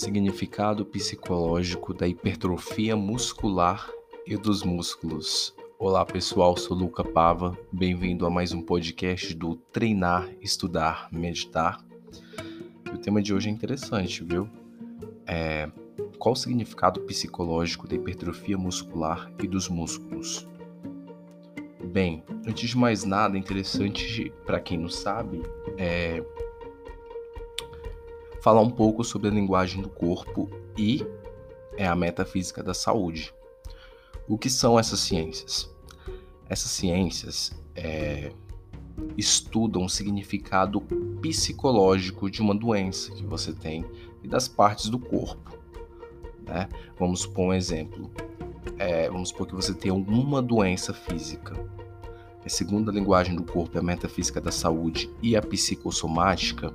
Significado psicológico da hipertrofia muscular e dos músculos. Olá pessoal, sou Luca Pava, bem-vindo a mais um podcast do Treinar, Estudar, Meditar. E o tema de hoje é interessante, viu? É, qual o significado psicológico da hipertrofia muscular e dos músculos? Bem, antes de mais nada, é interessante para quem não sabe, é, falar um pouco sobre a linguagem do corpo e é a metafísica da saúde. O que são essas ciências? Essas ciências é, estudam o significado psicológico de uma doença que você tem e das partes do corpo. Né? Vamos supor um exemplo. É, vamos supor que você tem alguma doença física. Segundo a linguagem do corpo, a metafísica da saúde e a psicossomática,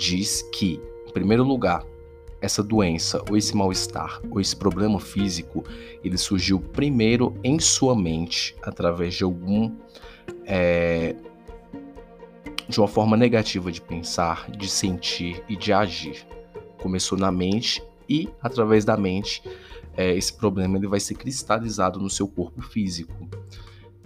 diz que, em primeiro lugar, essa doença, ou esse mal-estar, ou esse problema físico, ele surgiu primeiro em sua mente, através de algum. É, de uma forma negativa de pensar, de sentir e de agir. Começou na mente e, através da mente, é, esse problema ele vai ser cristalizado no seu corpo físico.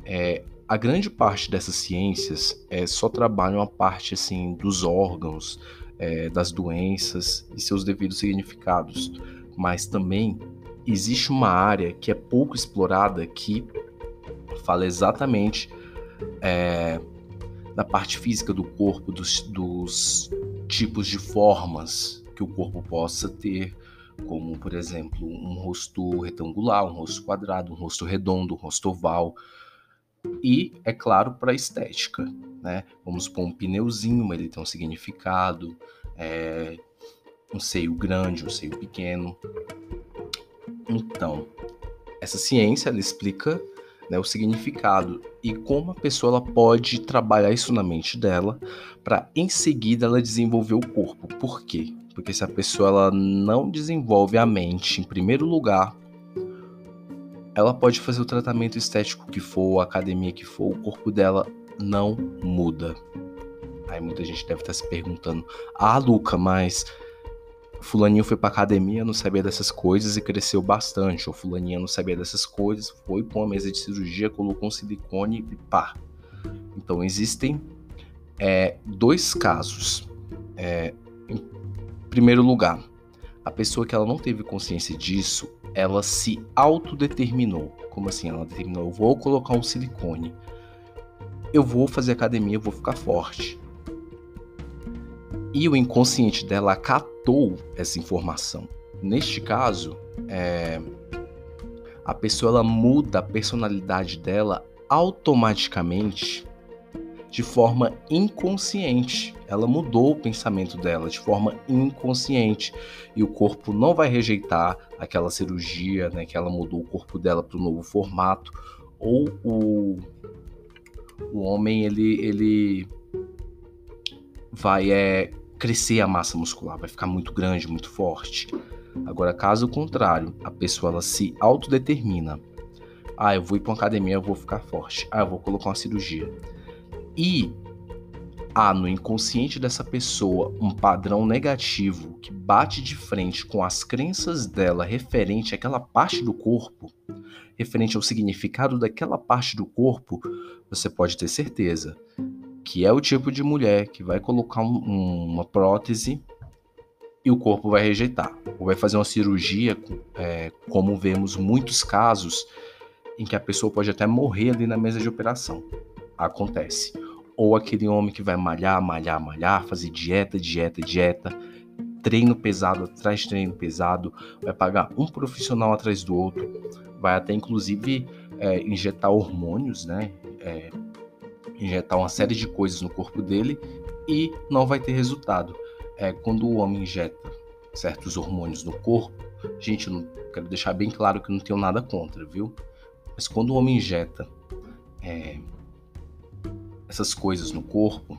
É, a grande parte dessas ciências é, só trabalham a parte assim dos órgãos, é, das doenças e seus devidos significados, mas também existe uma área que é pouco explorada que fala exatamente é, da parte física do corpo, dos, dos tipos de formas que o corpo possa ter, como por exemplo um rosto retangular, um rosto quadrado, um rosto redondo, um rosto oval e, é claro, para a estética. Né? Vamos pôr um pneuzinho, ele tem um significado, é, um seio grande, um seio pequeno. Então, essa ciência ela explica né, o significado e como a pessoa pode trabalhar isso na mente dela para em seguida ela desenvolver o corpo. Por quê? Porque se a pessoa ela não desenvolve a mente em primeiro lugar, ela pode fazer o tratamento estético que for, a academia que for, o corpo dela não muda. Aí muita gente deve estar se perguntando: "Ah, Luca, mas fulaninho foi pra academia, não sabia dessas coisas e cresceu bastante. Ou fulaninha não sabia dessas coisas, foi pra uma mesa de cirurgia, colocou um silicone e pá. Então existem é, dois casos. É, em primeiro lugar, a pessoa que ela não teve consciência disso, ela se autodeterminou. Como assim? Ela determinou: eu vou colocar um silicone, eu vou fazer academia, eu vou ficar forte. E o inconsciente dela acatou essa informação. Neste caso, é, a pessoa ela muda a personalidade dela automaticamente de forma inconsciente. Ela mudou o pensamento dela de forma inconsciente e o corpo não vai rejeitar aquela cirurgia, né, que ela mudou o corpo dela para um novo formato, ou o, o homem ele, ele vai é, crescer a massa muscular, vai ficar muito grande, muito forte. Agora, caso contrário, a pessoa ela se autodetermina. Ah, eu vou ir para uma academia, eu vou ficar forte. Ah, eu vou colocar uma cirurgia e há no inconsciente dessa pessoa um padrão negativo que bate de frente com as crenças dela referente àquela parte do corpo, referente ao significado daquela parte do corpo, você pode ter certeza que é o tipo de mulher que vai colocar um, uma prótese e o corpo vai rejeitar, ou vai fazer uma cirurgia, é, como vemos muitos casos em que a pessoa pode até morrer ali na mesa de operação. Acontece ou aquele homem que vai malhar, malhar, malhar, fazer dieta, dieta, dieta, treino pesado atrás treino pesado, vai pagar um profissional atrás do outro, vai até inclusive é, injetar hormônios, né? É, injetar uma série de coisas no corpo dele e não vai ter resultado. É, quando o homem injeta certos hormônios no corpo, gente, eu quero deixar bem claro que eu não tenho nada contra, viu? Mas quando o homem injeta é, essas coisas no corpo,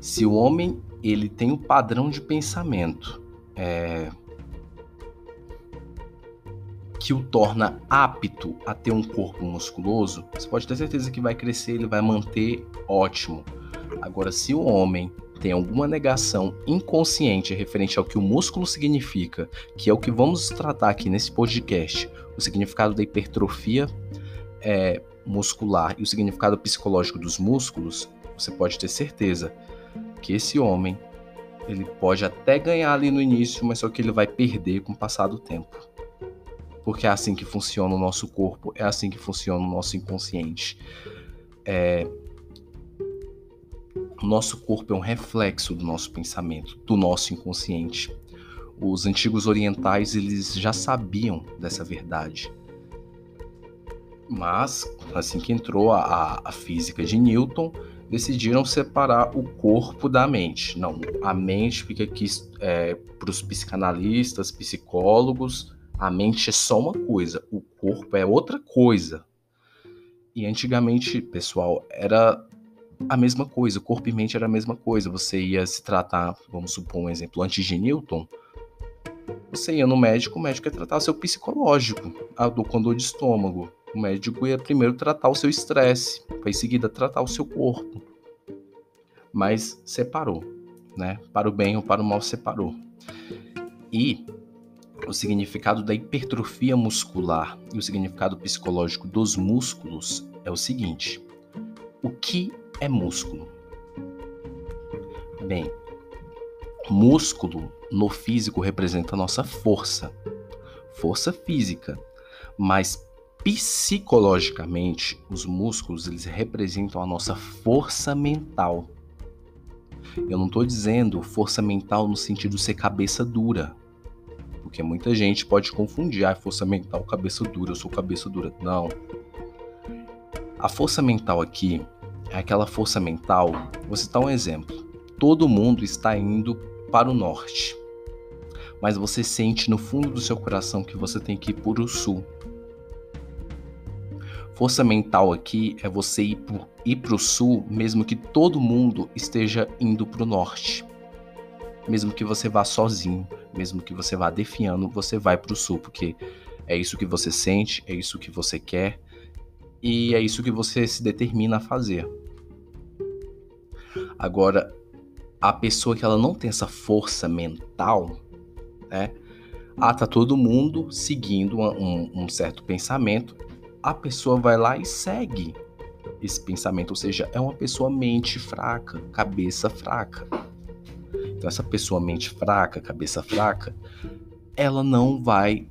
se o homem ele tem um padrão de pensamento é, que o torna apto a ter um corpo musculoso, você pode ter certeza que vai crescer, ele vai manter ótimo. Agora, se o homem tem alguma negação inconsciente referente ao que o músculo significa, que é o que vamos tratar aqui nesse podcast, o significado da hipertrofia é, muscular e o significado psicológico dos músculos, você pode ter certeza que esse homem ele pode até ganhar ali no início, mas só que ele vai perder com o passar do tempo. Porque é assim que funciona o nosso corpo, é assim que funciona o nosso inconsciente. É, o nosso corpo é um reflexo do nosso pensamento, do nosso inconsciente. Os antigos orientais eles já sabiam dessa verdade. Mas, assim que entrou a, a física de Newton, decidiram separar o corpo da mente. Não, a mente fica aqui é, para os psicanalistas, psicólogos, a mente é só uma coisa, o corpo é outra coisa. E antigamente, pessoal, era a mesma coisa, corpo e mente era a mesma coisa. Você ia se tratar, vamos supor um exemplo, antes de Newton, você ia no médico, o médico ia tratar o seu psicológico, a dor com de estômago. O médico ia primeiro tratar o seu estresse, para em seguida tratar o seu corpo. Mas separou, né? Para o bem ou para o mal separou. E o significado da hipertrofia muscular e o significado psicológico dos músculos é o seguinte: o que é músculo? Bem, músculo no físico representa a nossa força, força física, mas psicologicamente os músculos eles representam a nossa força mental. Eu não estou dizendo força mental no sentido de ser cabeça dura, porque muita gente pode confundir a ah, força mental cabeça dura, eu sou cabeça dura. Não. A força mental aqui é aquela força mental. Vou citar um exemplo. Todo mundo está indo para o norte, mas você sente no fundo do seu coração que você tem que ir para o sul. Força mental aqui é você ir para ir o sul, mesmo que todo mundo esteja indo para o norte. Mesmo que você vá sozinho, mesmo que você vá defiando, você vai para o sul, porque é isso que você sente, é isso que você quer, e é isso que você se determina a fazer. Agora, a pessoa que ela não tem essa força mental, né? Ah, tá todo mundo seguindo um, um certo pensamento. A pessoa vai lá e segue esse pensamento, ou seja, é uma pessoa mente fraca, cabeça fraca. Então, essa pessoa mente fraca, cabeça fraca, ela não vai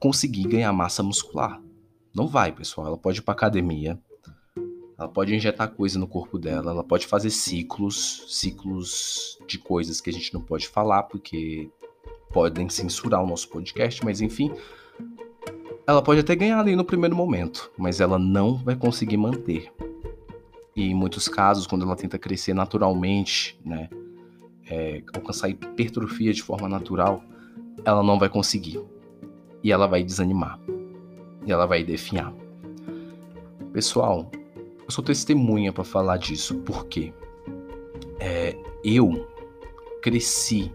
conseguir ganhar massa muscular. Não vai, pessoal. Ela pode ir para academia, ela pode injetar coisa no corpo dela, ela pode fazer ciclos, ciclos de coisas que a gente não pode falar porque podem censurar o nosso podcast, mas enfim, ela pode até ganhar ali no primeiro momento, mas ela não vai conseguir manter. E em muitos casos, quando ela tenta crescer naturalmente, né, é, alcançar hipertrofia de forma natural, ela não vai conseguir. E ela vai desanimar. E ela vai definhar. Pessoal, eu sou testemunha para falar disso, porque é, eu cresci,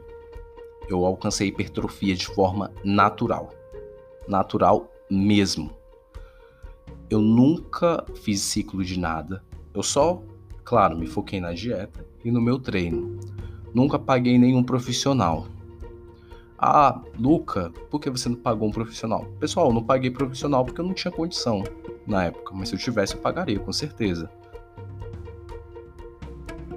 eu alcancei hipertrofia de forma natural. Natural mesmo. Eu nunca fiz ciclo de nada. Eu só, claro, me foquei na dieta e no meu treino. Nunca paguei nenhum profissional. Ah, Luca, por que você não pagou um profissional? Pessoal, eu não paguei profissional porque eu não tinha condição na época, mas se eu tivesse, eu pagaria, com certeza.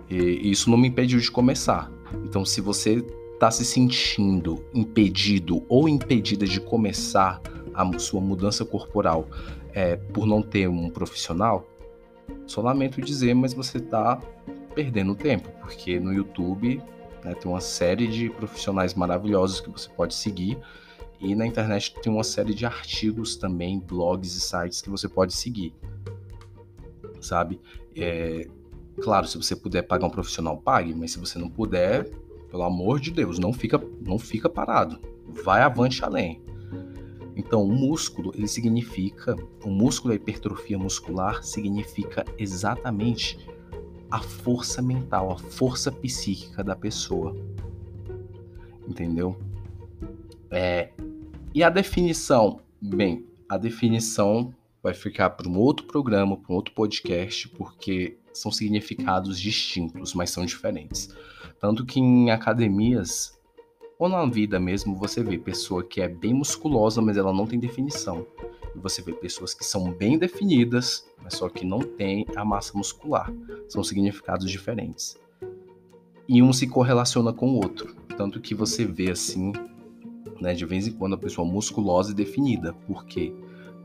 E isso não me impediu de começar. Então, se você está se sentindo impedido ou impedida de começar a sua mudança corporal é, por não ter um profissional, só lamento dizer, mas você está perdendo tempo, porque no YouTube né, tem uma série de profissionais maravilhosos que você pode seguir e na internet tem uma série de artigos também, blogs e sites que você pode seguir. Sabe? É, claro, se você puder pagar um profissional, pague, mas se você não puder, pelo amor de Deus, não fica, não fica parado. Vai avante além. Então, o músculo, ele significa, o músculo, a hipertrofia muscular significa exatamente a força mental, a força psíquica da pessoa. Entendeu? É, e a definição? Bem, a definição vai ficar para um outro programa, para um outro podcast, porque são significados distintos, mas são diferentes. Tanto que em academias ou na vida mesmo você vê pessoa que é bem musculosa, mas ela não tem definição. E você vê pessoas que são bem definidas, mas só que não tem a massa muscular. São significados diferentes. E um se correlaciona com o outro. Tanto que você vê assim, né, de vez em quando a pessoa musculosa e definida. Por quê?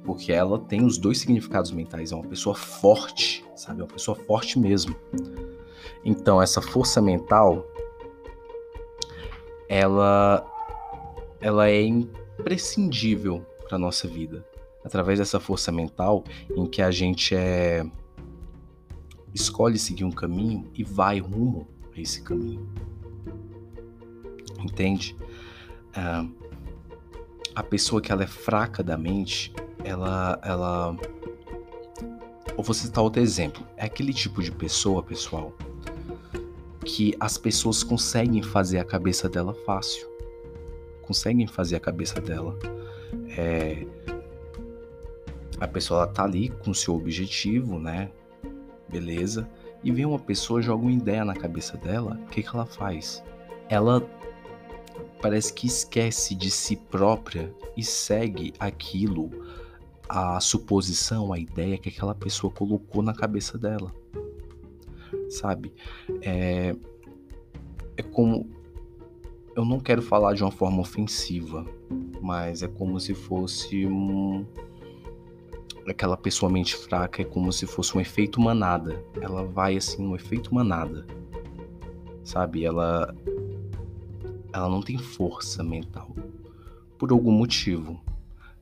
Porque ela tem os dois significados mentais. É uma pessoa forte, sabe? É uma pessoa forte mesmo. Então, essa força mental ela, ela é imprescindível para nossa vida. Através dessa força mental em que a gente é escolhe seguir um caminho e vai rumo a esse caminho. Entende? Ah, a pessoa que ela é fraca da mente, ela, ela, ou você citar outro exemplo, é aquele tipo de pessoa, pessoal, que as pessoas conseguem fazer a cabeça dela fácil. Conseguem fazer a cabeça dela. É... A pessoa ela tá ali com seu objetivo, né? Beleza. E vem uma pessoa, joga uma ideia na cabeça dela, o que, que ela faz? Ela parece que esquece de si própria e segue aquilo, a suposição, a ideia que aquela pessoa colocou na cabeça dela sabe? É, é como. Eu não quero falar de uma forma ofensiva, mas é como se fosse um. Aquela pessoa mente fraca é como se fosse um efeito manada. Ela vai assim, um efeito manada. Sabe? Ela. Ela não tem força mental. Por algum motivo,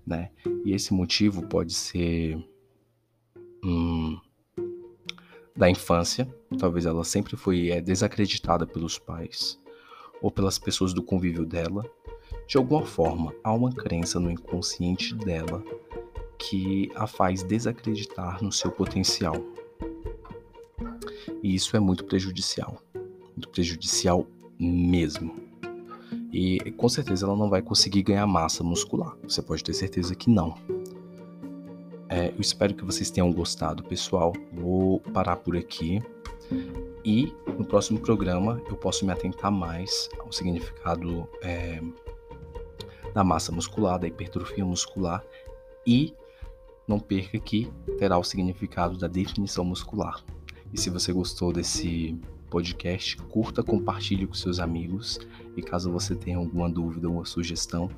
né? E esse motivo pode ser. Hum, da infância, talvez ela sempre foi é, desacreditada pelos pais ou pelas pessoas do convívio dela. De alguma forma, há uma crença no inconsciente dela que a faz desacreditar no seu potencial. E isso é muito prejudicial, muito prejudicial mesmo. E com certeza ela não vai conseguir ganhar massa muscular. Você pode ter certeza que não. É, eu espero que vocês tenham gostado, pessoal. Vou parar por aqui. E no próximo programa eu posso me atentar mais ao significado é, da massa muscular, da hipertrofia muscular. E não perca que terá o significado da definição muscular. E se você gostou desse podcast, curta, compartilhe com seus amigos. E caso você tenha alguma dúvida ou sugestão,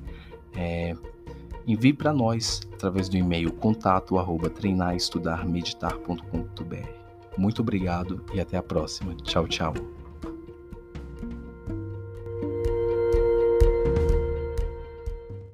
é, envie para nós através do e-mail contato arroba treinarestudarmeditar.com.br. Muito obrigado e até a próxima. Tchau, tchau.